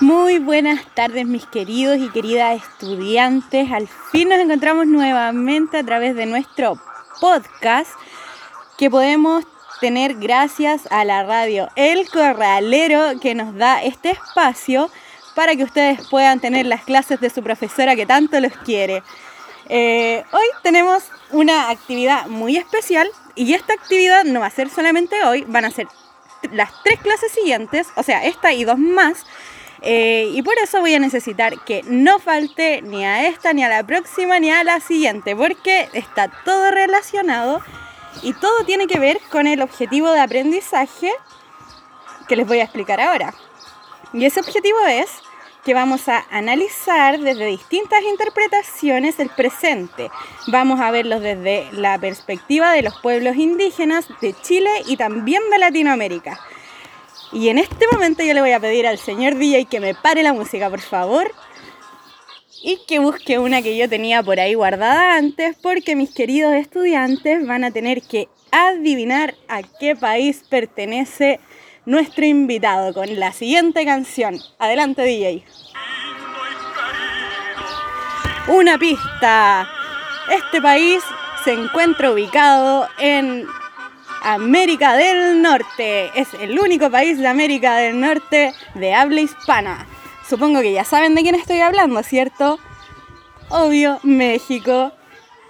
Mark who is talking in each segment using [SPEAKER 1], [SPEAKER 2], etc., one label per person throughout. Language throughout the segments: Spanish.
[SPEAKER 1] Muy buenas tardes mis queridos y queridas estudiantes. Al fin nos encontramos nuevamente a través de nuestro podcast que podemos tener gracias a la radio El Corralero que nos da este espacio para que ustedes puedan tener las clases de su profesora que tanto los quiere. Eh, hoy tenemos una actividad muy especial y esta actividad no va a ser solamente hoy, van a ser las tres clases siguientes, o sea, esta y dos más eh, y por eso voy a necesitar que no falte ni a esta, ni a la próxima, ni a la siguiente, porque está todo relacionado y todo tiene que ver con el objetivo de aprendizaje que les voy a explicar ahora. Y ese objetivo es que vamos a analizar desde distintas interpretaciones el presente. Vamos a verlos desde la perspectiva de los pueblos indígenas de Chile y también de Latinoamérica. Y en este momento yo le voy a pedir al señor DJ que me pare la música, por favor. Y que busque una que yo tenía por ahí guardada antes, porque mis queridos estudiantes van a tener que adivinar a qué país pertenece nuestro invitado con la siguiente canción. Adelante DJ. Una pista. Este país se encuentra ubicado en América del Norte. Es el único país de América del Norte de habla hispana. Supongo que ya saben de quién estoy hablando, ¿cierto? Obvio, México.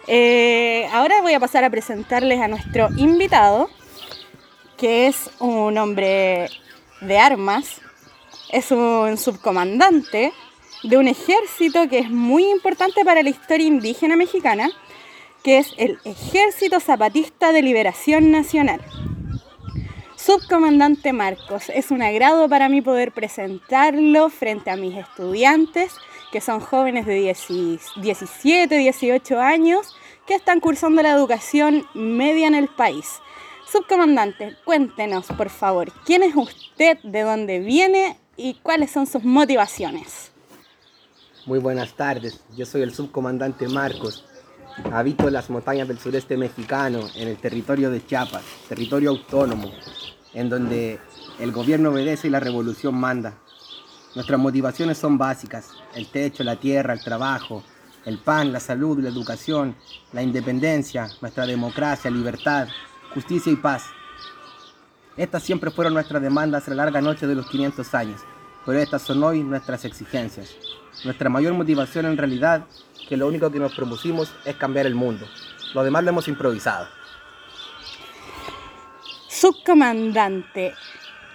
[SPEAKER 1] Eh, ahora voy a pasar a presentarles a nuestro invitado, que es un hombre de armas, es un subcomandante de un ejército que es muy importante para la historia indígena mexicana que es el Ejército Zapatista de Liberación Nacional. Subcomandante Marcos, es un agrado para mí poder presentarlo frente a mis estudiantes, que son jóvenes de 17, 18 años, que están cursando la educación media en el país. Subcomandante, cuéntenos, por favor, quién es usted, de dónde viene y cuáles son sus motivaciones.
[SPEAKER 2] Muy buenas tardes, yo soy el subcomandante Marcos, Habito en las montañas del sureste mexicano, en el territorio de Chiapas, territorio autónomo, en donde el gobierno obedece y la revolución manda. Nuestras motivaciones son básicas, el techo, la tierra, el trabajo, el pan, la salud, la educación, la independencia, nuestra democracia, libertad, justicia y paz. Estas siempre fueron nuestras demandas a la larga noche de los 500 años, pero estas son hoy nuestras exigencias. Nuestra mayor motivación en realidad que lo único que nos propusimos es cambiar el mundo. Lo demás lo hemos improvisado.
[SPEAKER 1] Subcomandante,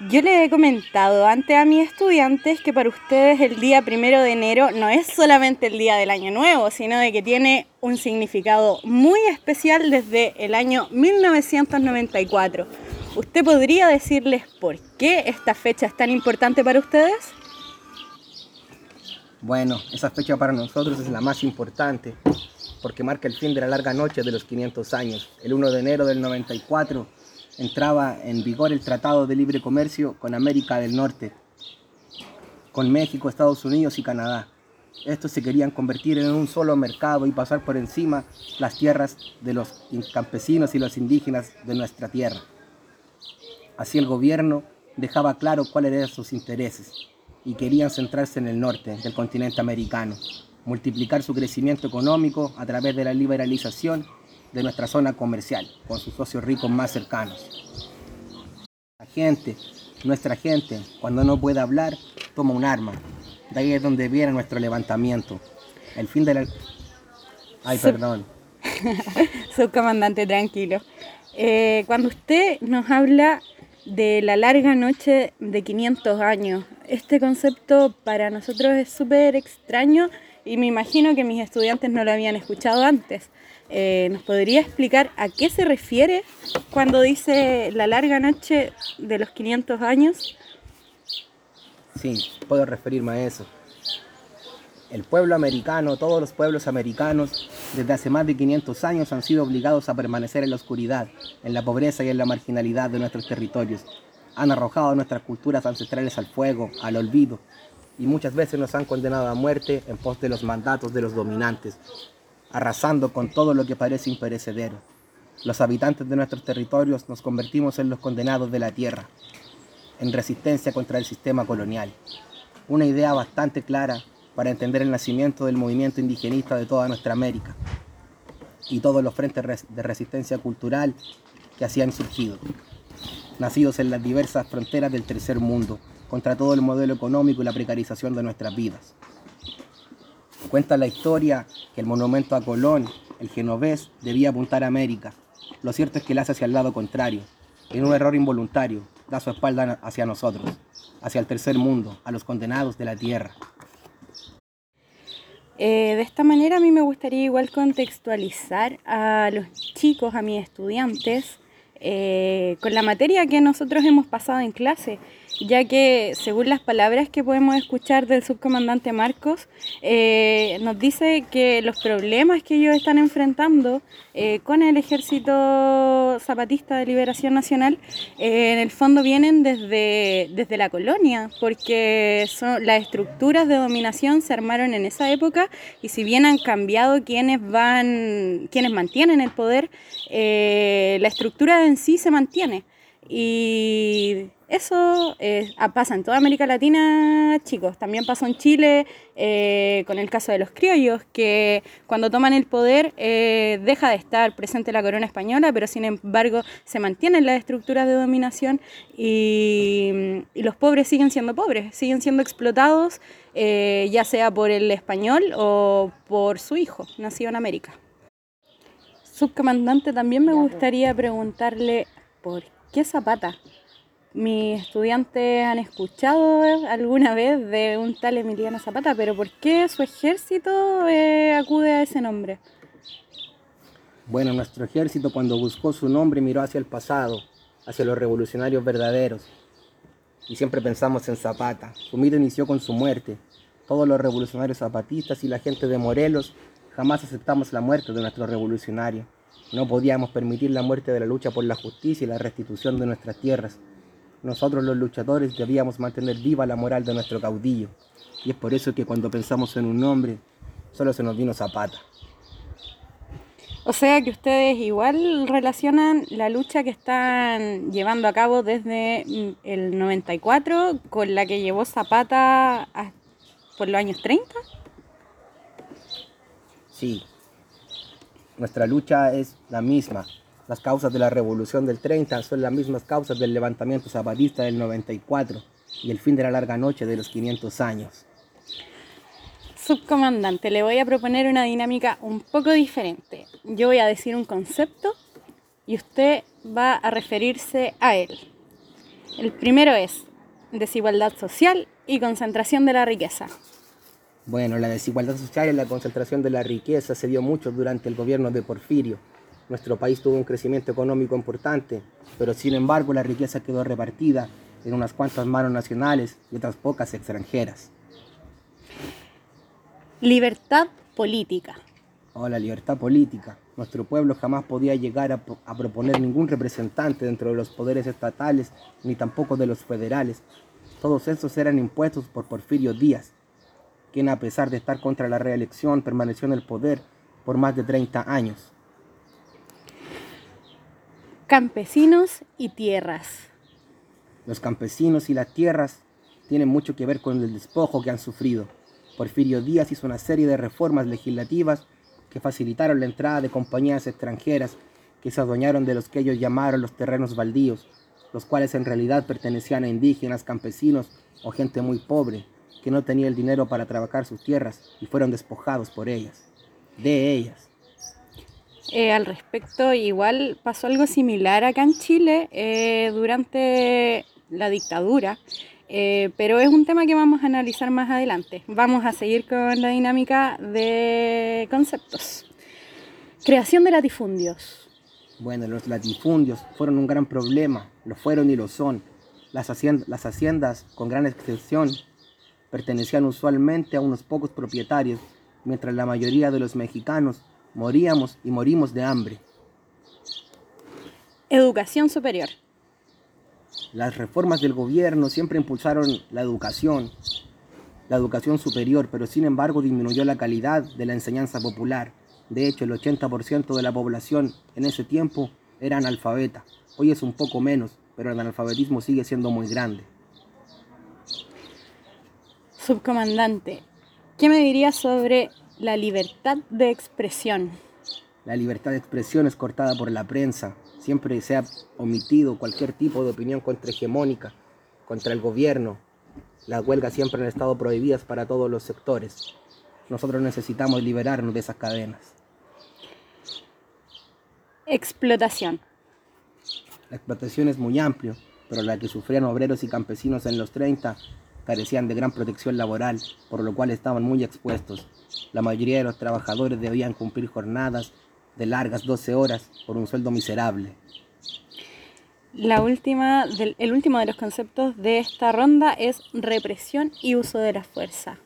[SPEAKER 1] yo le he comentado antes a mis estudiantes que para ustedes el día primero de enero no es solamente el día del año nuevo, sino de que tiene un significado muy especial desde el año 1994. ¿Usted podría decirles por qué esta fecha es tan importante para ustedes?
[SPEAKER 2] Bueno, esa fecha para nosotros es la más importante porque marca el fin de la larga noche de los 500 años. El 1 de enero del 94 entraba en vigor el Tratado de Libre Comercio con América del Norte, con México, Estados Unidos y Canadá. Estos se querían convertir en un solo mercado y pasar por encima las tierras de los campesinos y los indígenas de nuestra tierra. Así el gobierno dejaba claro cuáles eran sus intereses y querían centrarse en el norte del continente americano, multiplicar su crecimiento económico a través de la liberalización de nuestra zona comercial con sus socios ricos más cercanos. La gente, nuestra gente, cuando no puede hablar, toma un arma. De ahí es donde viene nuestro levantamiento. El fin de la... Ay, perdón.
[SPEAKER 1] Subcomandante, tranquilo. Eh, cuando usted nos habla de la larga noche de 500 años. Este concepto para nosotros es súper extraño y me imagino que mis estudiantes no lo habían escuchado antes. Eh, ¿Nos podría explicar a qué se refiere cuando dice la larga noche de los 500 años?
[SPEAKER 2] Sí, puedo referirme a eso. El pueblo americano, todos los pueblos americanos, desde hace más de 500 años han sido obligados a permanecer en la oscuridad, en la pobreza y en la marginalidad de nuestros territorios. Han arrojado nuestras culturas ancestrales al fuego, al olvido, y muchas veces nos han condenado a muerte en pos de los mandatos de los dominantes, arrasando con todo lo que parece imperecedero. Los habitantes de nuestros territorios nos convertimos en los condenados de la tierra, en resistencia contra el sistema colonial. Una idea bastante clara para entender el nacimiento del movimiento indigenista de toda nuestra América y todos los frentes de resistencia cultural que así han surgido, nacidos en las diversas fronteras del tercer mundo, contra todo el modelo económico y la precarización de nuestras vidas. Cuenta la historia que el monumento a Colón, el genovés, debía apuntar a América. Lo cierto es que él hace hacia el lado contrario, en un error involuntario, da su espalda hacia nosotros, hacia el tercer mundo, a los condenados de la tierra.
[SPEAKER 1] Eh, de esta manera a mí me gustaría igual contextualizar a los chicos, a mis estudiantes, eh, con la materia que nosotros hemos pasado en clase ya que según las palabras que podemos escuchar del subcomandante Marcos, eh, nos dice que los problemas que ellos están enfrentando eh, con el ejército zapatista de liberación nacional, eh, en el fondo vienen desde, desde la colonia, porque son, las estructuras de dominación se armaron en esa época y si bien han cambiado quienes van, quienes mantienen el poder, la estructura en sí se mantiene. Y eso eh, pasa en toda América Latina, chicos. También pasó en Chile eh, con el caso de los criollos, que cuando toman el poder eh, deja de estar presente la corona española, pero sin embargo se mantienen las estructuras de dominación y, y los pobres siguen siendo pobres, siguen siendo explotados, ya sea por el español o por su hijo, nacido en América. Subcomandante, también me gustaría preguntarle por qué ¿Qué Zapata? Mis estudiantes han escuchado alguna vez de un tal Emiliano Zapata, pero ¿por qué su ejército eh, acude a ese nombre?
[SPEAKER 2] Bueno, nuestro ejército cuando buscó su nombre miró hacia el pasado, hacia los revolucionarios verdaderos. Y siempre pensamos en Zapata. Su mito inició con su muerte. Todos los revolucionarios zapatistas y la gente de Morelos jamás aceptamos la muerte de nuestro revolucionario. No podíamos permitir la muerte de la lucha por la justicia y la restitución de nuestras tierras. Nosotros los luchadores debíamos mantener viva la moral de nuestro caudillo. Y es por eso que cuando pensamos en un nombre, solo se nos vino Zapata.
[SPEAKER 1] O sea que ustedes igual relacionan la lucha que están llevando a cabo desde mm, el 94 con la que llevó Zapata por los años 30.
[SPEAKER 2] Sí, nuestra lucha es la misma. Las causas de la revolución del 30 son las mismas causas del levantamiento zapatista del 94 y el fin de la larga noche de los 500 años.
[SPEAKER 1] Subcomandante, le voy a proponer una dinámica un poco diferente. Yo voy a decir un concepto y usted va a referirse a él. El primero es desigualdad social y concentración de la riqueza.
[SPEAKER 2] Bueno, la desigualdad social y la concentración de la riqueza se dio mucho durante el gobierno de Porfirio. Nuestro país tuvo un crecimiento económico importante, pero sin embargo la riqueza quedó repartida en unas cuantas manos nacionales y otras pocas extranjeras.
[SPEAKER 1] Libertad política.
[SPEAKER 2] Oh, la libertad política. Nuestro pueblo jamás podía llegar a, a, proponer ningún representante dentro de los poderes estatales, ni tampoco de los federales. Todos esos eran impuestos por Porfirio Díaz, quien a pesar de estar contra la reelección permaneció en el poder por más de 30 años.
[SPEAKER 1] Campesinos y tierras.
[SPEAKER 2] Los campesinos y las tierras tienen mucho que ver con el despojo que han sufrido. Porfirio Díaz hizo una serie de reformas legislativas que facilitaron la entrada de compañías extranjeras que se adueñaron de los que ellos llamaron los terrenos baldíos, los cuales en realidad pertenecían a indígenas, campesinos o gente muy pobre, que no tenía el dinero para trabajar sus tierras y fueron despojados por ellas, de ellas.
[SPEAKER 1] Eh, al respecto, igual pasó algo similar acá en Chile eh, durante la dictadura, eh, pero es un tema que vamos a analizar más adelante. Vamos a seguir con la dinámica de conceptos. Creación de latifundios.
[SPEAKER 2] Bueno, los latifundios fueron un gran problema, lo fueron y lo son. Las, las haciendas con gran extensión pertenecían usualmente a unos pocos propietarios, mientras la mayoría de los mexicanos moríamos y morimos de hambre.
[SPEAKER 1] Educación superior.
[SPEAKER 2] Las reformas del gobierno siempre impulsaron la educación. la educación superior, pero sin embargo disminuyó la calidad de la enseñanza popular. De hecho, el 80% de la población en ese tiempo era analfabeta. Hoy es un poco menos, pero el analfabetismo sigue siendo muy grande.
[SPEAKER 1] Subcomandante, ¿qué me diría sobre la libertad de expresión?
[SPEAKER 2] La libertad de expresión es cortada por la prensa. Siempre se ha omitido cualquier tipo de opinión contrahegemónica, contra el gobierno. Las huelgas siempre han estado prohibidas para todos los sectores. Nosotros necesitamos liberarnos de esas cadenas.
[SPEAKER 1] Explotación.
[SPEAKER 2] La explotación es muy amplio, pero la que sufrían obreros y campesinos en los 30 carecían de gran protección laboral, por lo cual estaban muy expuestos. La mayoría de los trabajadores debían cumplir jornadas de largas 12 horas por un sueldo miserable.
[SPEAKER 1] La última, del, el último de los conceptos de esta ronda es represión y uso de la fuerza.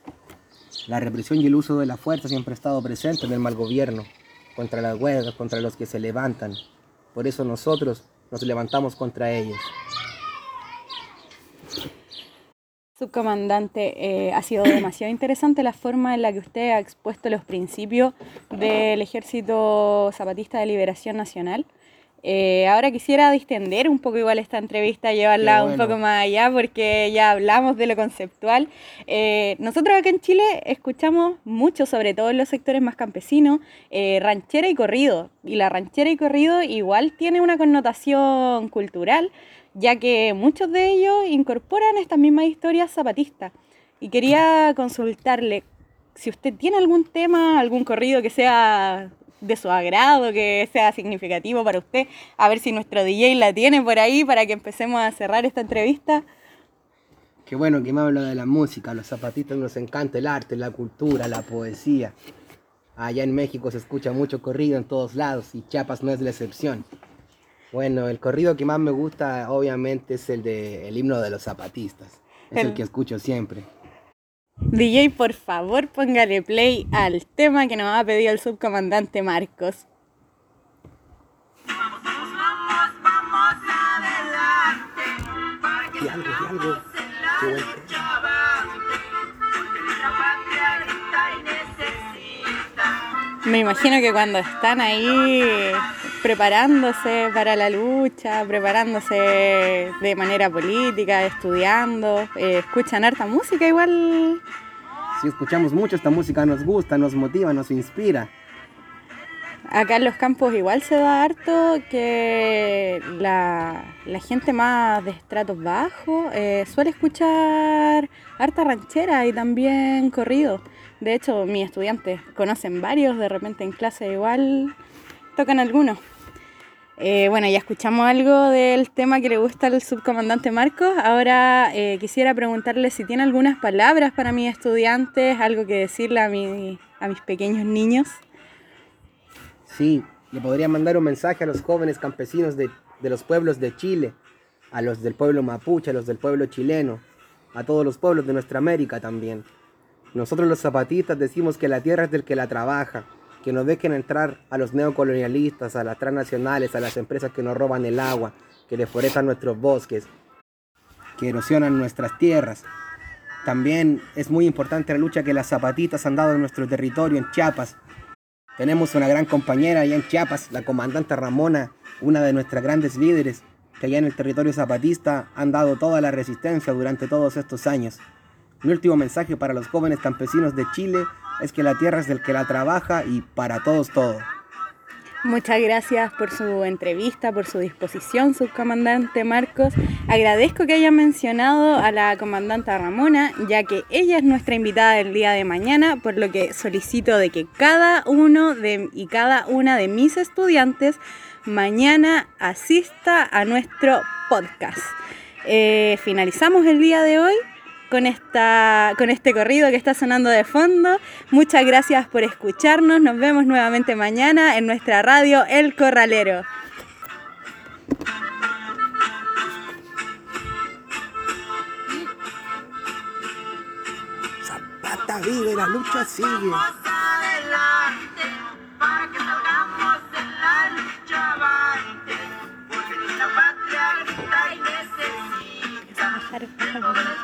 [SPEAKER 2] La represión y el uso de la fuerza siempre ha estado presente en el mal gobierno, contra las huelgas, contra los que se levantan. Por eso nosotros nos levantamos contra ellos.
[SPEAKER 1] Subcomandante, eh, ha sido demasiado interesante la forma en la que usted ha expuesto los principios del Ejército Zapatista de Liberación Nacional. Eh, ahora quisiera distender un poco igual esta entrevista, llevarla un poco más allá, porque ya hablamos de lo conceptual. Eh, nosotros acá en Chile escuchamos mucho, sobre todo en los sectores más campesinos, eh, ranchera y corrido. Y la ranchera y corrido igual tiene una connotación cultural, ya que muchos de ellos incorporan estas mismas historias zapatistas. Y quería consultarle si usted tiene algún tema, algún corrido que sea de su agrado, que sea significativo para usted. A ver si nuestro DJ la tiene por ahí para que empecemos a cerrar esta entrevista.
[SPEAKER 2] Qué bueno que me habla de la música. Los zapatistas nos encanta el arte, la cultura, la poesía. Allá en México se escucha mucho corrido en todos lados y Chiapas no es la excepción. Bueno, el corrido que más me gusta obviamente es el de el himno de los zapatistas. Es el que escucho siempre.
[SPEAKER 1] DJ, por favor, póngale play al tema que nos ha pedido el subcomandante Marcos. Vamos, vamos, vamos adelante. Y algo, y algo. Qué buen Me imagino que cuando están ahí preparándose para la lucha, preparándose de manera política, estudiando, eh, escuchan harta música igual.
[SPEAKER 2] Si escuchamos mucho, esta música nos gusta, nos motiva, nos inspira.
[SPEAKER 1] Acá en los campos igual se da harto que la, gente más de estratos bajos eh, suele escuchar harta ranchera y también corrido. De hecho, mis estudiantes conocen varios, de repente en clase igual tocan algunos. Eh, bueno, ya escuchamos algo del tema que le gusta al subcomandante Marcos. Ahora eh, quisiera preguntarle si tiene algunas palabras para mis estudiantes, algo que decirle a, a mis pequeños niños.
[SPEAKER 2] Sí, le podría mandar un mensaje a los jóvenes campesinos de, de los pueblos de Chile, a los del pueblo mapuche, a los del pueblo chileno, a todos los pueblos de nuestra América también. Nosotros los zapatistas decimos que la tierra es del que la trabaja, que no dejen entrar a los neocolonialistas, a las transnacionales, a las empresas que nos roban el agua, que deforestan nuestros bosques, que erosionan nuestras tierras. También es muy importante la lucha que las zapatistas han dado en nuestro territorio, en Chiapas. Tenemos una gran compañera allá en Chiapas, la comandante Ramona, una de nuestras grandes líderes, que allá en el territorio zapatista han dado toda la resistencia durante todos estos años. Mi último mensaje para los jóvenes campesinos de Chile es que la tierra es del que la trabaja y para todos todo.
[SPEAKER 1] Muchas gracias por su entrevista, por su disposición, subcomandante Marcos. Agradezco que haya mencionado a la comandante Ramona, ya que ella es nuestra invitada del día de mañana, por lo que solicito de que cada uno de, y cada una de mis estudiantes mañana asista a nuestro podcast. Eh, finalizamos el día de hoy con, esta, con este corrido que está sonando de fondo. Muchas gracias por escucharnos. Nos vemos nuevamente mañana en nuestra radio El Corralero.
[SPEAKER 2] Zapata vive, la lucha sigue. Para